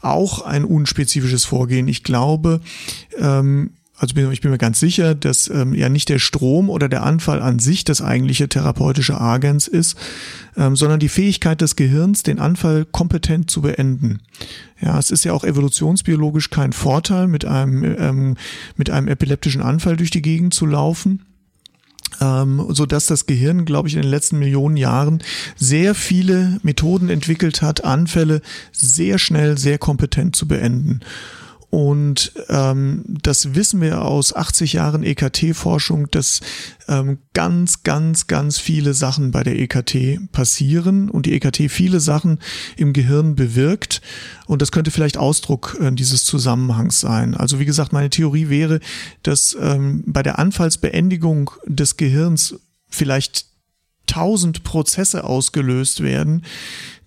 auch ein unspezifisches Vorgehen. Ich glaube, ähm, also ich bin mir ganz sicher, dass ähm, ja nicht der Strom oder der Anfall an sich das eigentliche therapeutische Agens ist, ähm, sondern die Fähigkeit des Gehirns, den Anfall kompetent zu beenden. Ja, es ist ja auch evolutionsbiologisch kein Vorteil, mit einem, ähm, mit einem epileptischen Anfall durch die Gegend zu laufen ähm, so dass das Gehirn, glaube ich, in den letzten Millionen Jahren sehr viele Methoden entwickelt hat, Anfälle sehr schnell, sehr kompetent zu beenden. Und ähm, das wissen wir aus 80 Jahren EKT-Forschung, dass ähm, ganz, ganz, ganz viele Sachen bei der EKT passieren und die EKT viele Sachen im Gehirn bewirkt. Und das könnte vielleicht Ausdruck äh, dieses Zusammenhangs sein. Also wie gesagt, meine Theorie wäre, dass ähm, bei der Anfallsbeendigung des Gehirns vielleicht tausend Prozesse ausgelöst werden,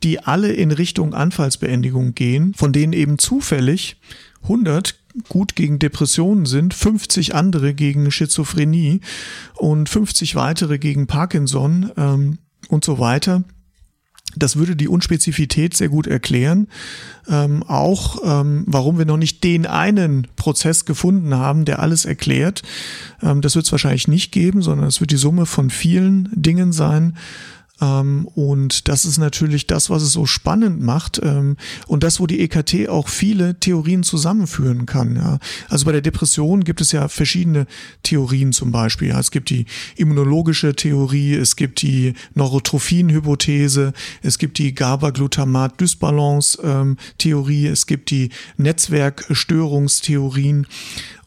die alle in Richtung Anfallsbeendigung gehen, von denen eben zufällig 100 gut gegen Depressionen sind, 50 andere gegen Schizophrenie und 50 weitere gegen Parkinson ähm, und so weiter. Das würde die Unspezifität sehr gut erklären. Ähm, auch ähm, warum wir noch nicht den einen Prozess gefunden haben, der alles erklärt. Ähm, das wird es wahrscheinlich nicht geben, sondern es wird die Summe von vielen Dingen sein. Ähm, und das ist natürlich das, was es so spannend macht ähm, und das, wo die EKT auch viele Theorien zusammenführen kann. Also bei der Depression gibt es ja verschiedene Theorien zum Beispiel. Es gibt die immunologische Theorie, es gibt die Neurotrophin-Hypothese, es gibt die GABA-Glutamat-Dysbalance-Theorie, es gibt die Netzwerkstörungstheorien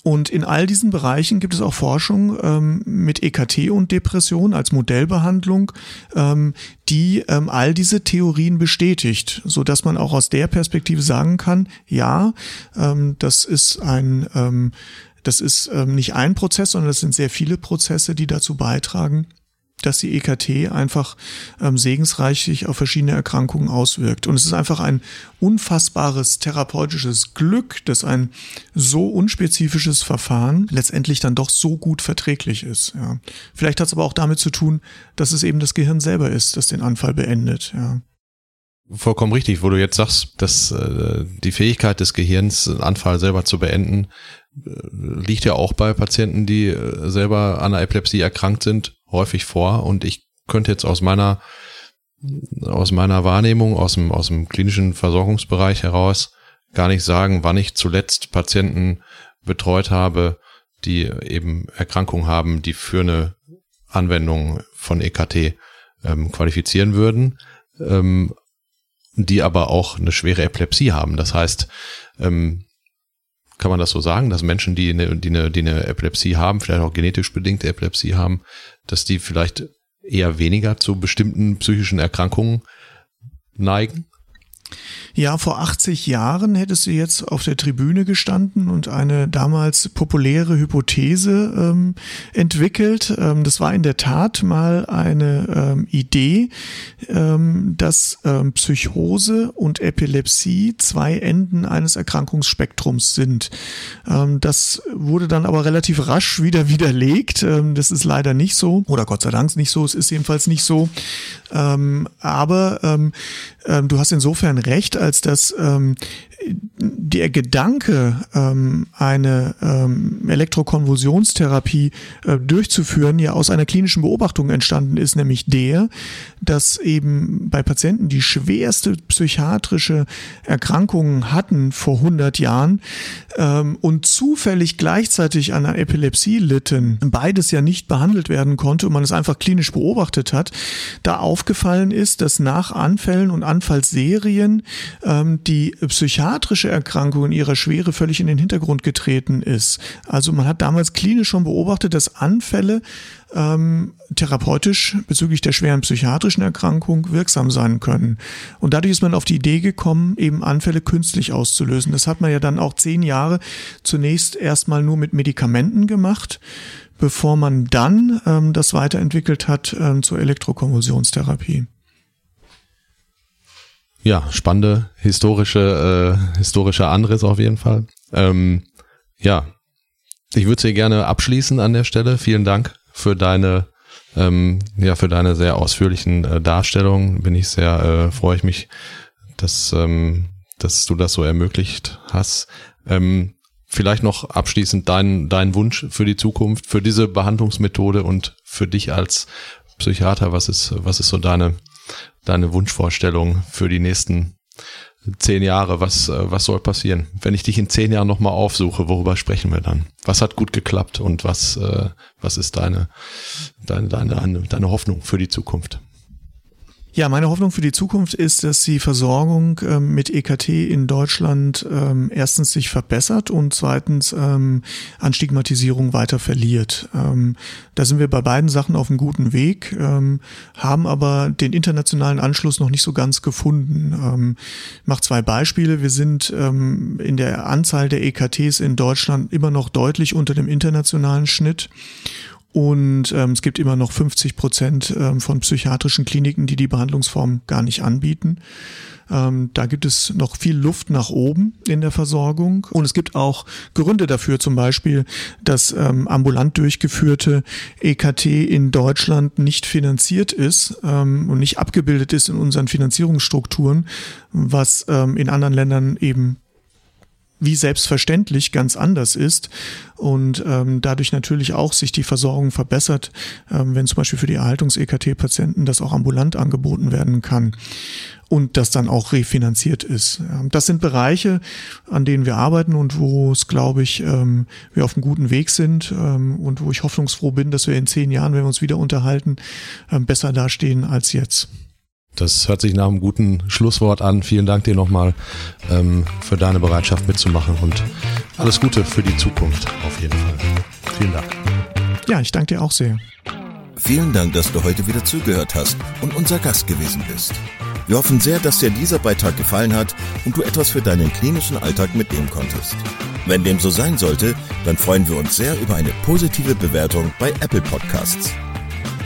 und in all diesen Bereichen gibt es auch Forschung ähm, mit EKT und Depression als Modellbehandlung, ähm, die ähm, all diese Theorien bestätigt, so dass man auch aus der Perspektive sagen kann, ja, ähm, das ist ein, ähm, das ist ähm, nicht ein Prozess, sondern das sind sehr viele Prozesse, die dazu beitragen, dass die EKT einfach ähm, segensreich sich auf verschiedene Erkrankungen auswirkt. Und es ist einfach ein unfassbares therapeutisches Glück, dass ein so unspezifisches Verfahren letztendlich dann doch so gut verträglich ist. Ja. Vielleicht hat es aber auch damit zu tun, dass es eben das Gehirn selber ist, das den Anfall beendet. Ja. vollkommen richtig, wo du jetzt sagst, dass äh, die Fähigkeit des Gehirns, einen Anfall selber zu beenden, äh, liegt ja auch bei Patienten, die äh, selber an einer Epilepsie erkrankt sind, häufig vor. Und ich könnte jetzt aus meiner aus meiner Wahrnehmung, aus dem, aus dem klinischen Versorgungsbereich heraus gar nicht sagen, wann ich zuletzt Patienten betreut habe, die eben Erkrankungen haben, die für eine Anwendung von EKT ähm, qualifizieren würden, ähm, die aber auch eine schwere Epilepsie haben. Das heißt, ähm, kann man das so sagen, dass Menschen, die eine, die, eine, die eine Epilepsie haben, vielleicht auch genetisch bedingte Epilepsie haben, dass die vielleicht eher weniger zu bestimmten psychischen Erkrankungen neigen? Ja, vor 80 Jahren hättest du jetzt auf der Tribüne gestanden und eine damals populäre Hypothese ähm, entwickelt. Ähm, das war in der Tat mal eine ähm, Idee, ähm, dass ähm, Psychose und Epilepsie zwei Enden eines Erkrankungsspektrums sind. Ähm, das wurde dann aber relativ rasch wieder <laughs> widerlegt. das ist leider nicht so oder Gott sei Dank nicht so. Es ist jedenfalls nicht so. aber du hast insofern recht, als dass ähm, der Gedanke, ähm, eine ähm, Elektrokonvulsionstherapie äh, durchzuführen, ja aus einer klinischen Beobachtung entstanden ist, nämlich der, dass eben bei Patienten, die schwerste psychiatrische Erkrankungen hatten vor 100 Jahren ähm, und zufällig gleichzeitig an einer Epilepsie litten, beides ja nicht behandelt werden konnte und man es einfach klinisch beobachtet hat, da aufgefallen ist, dass nach Anfällen und Anfallsserien ähm, die psychiatrische Erkrankung in ihrer Schwere völlig in den Hintergrund getreten ist. Also man hat damals klinisch schon beobachtet, dass Anfälle ähm, therapeutisch bezüglich der schweren psychiatrischen Erkrankung wirksam sein können. Und dadurch ist man auf die Idee gekommen, eben Anfälle künstlich auszulösen. Das hat man ja dann auch zehn Jahre zunächst erstmal nur mit Medikamenten gemacht, bevor man dann ähm, das weiterentwickelt hat ähm, zur Elektrokonvulsionstherapie. Ja, spannende historische, äh, historische Anriss auf jeden Fall. Ähm, ja, ich würde sie gerne abschließen an der Stelle. Vielen Dank für deine ähm, ja für deine sehr ausführlichen äh, Darstellungen. Bin ich sehr äh, freue ich mich, dass ähm, dass du das so ermöglicht hast. Ähm, vielleicht noch abschließend dein dein Wunsch für die Zukunft, für diese Behandlungsmethode und für dich als Psychiater. Was ist was ist so deine deine Wunschvorstellung für die nächsten zehn Jahre? Was, äh, was soll passieren? Wenn ich dich in zehn Jahren nochmal aufsuche, worüber sprechen wir dann? Was hat gut geklappt und was, äh, was ist deine, deine, deine, deine Hoffnung für die Zukunft? Ja, meine Hoffnung für die Zukunft ist, dass die Versorgung ähm, mit EKT in Deutschland ähm, erstens sich verbessert und zweitens ähm, an Stigmatisierung weiter verliert. Ähm, da sind wir bei beiden Sachen auf einem guten Weg, ähm, haben aber den internationalen Anschluss noch nicht so ganz gefunden. Ähm, mach zwei Beispiele. Wir sind in der Anzahl der EKTs in Deutschland immer noch deutlich unter dem internationalen Schnitt. Und ähm, es gibt immer noch 50 Prozent ähm, von psychiatrischen Kliniken, die die Behandlungsform gar nicht anbieten. Ähm, da gibt es noch viel Luft nach oben in der Versorgung. Und es gibt auch Gründe dafür, zum Beispiel, dass ähm, ambulant durchgeführte EKT in Deutschland nicht finanziert ist ähm, und nicht abgebildet ist in unseren Finanzierungsstrukturen, was ähm, in anderen Ländern eben wie selbstverständlich ganz anders ist und ähm, dadurch natürlich auch sich die Versorgung verbessert, ähm, wenn zum Beispiel für die Erhaltungs-EKT-Patienten das auch ambulant angeboten werden kann und das dann auch refinanziert ist. Das sind Bereiche, an denen wir arbeiten und wo es, glaube ich, ähm, wir auf einem guten Weg sind ähm, und wo ich hoffnungsfroh bin, dass wir in zehn Jahren, wenn wir uns wieder unterhalten, ähm, besser dastehen als jetzt. Das hört sich nach einem guten Schlusswort an. Vielen Dank dir nochmal ähm, für deine Bereitschaft mitzumachen und alles Gute für die Zukunft auf jeden Fall. Vielen Dank. Ja, ich danke dir auch sehr. Vielen Dank, dass du heute wieder zugehört hast und unser Gast gewesen bist. Wir hoffen sehr, dass dir dieser Beitrag gefallen hat und du etwas für deinen klinischen Alltag mitnehmen konntest. Wenn dem so sein sollte, dann freuen wir uns sehr über eine positive Bewertung bei Apple Podcasts.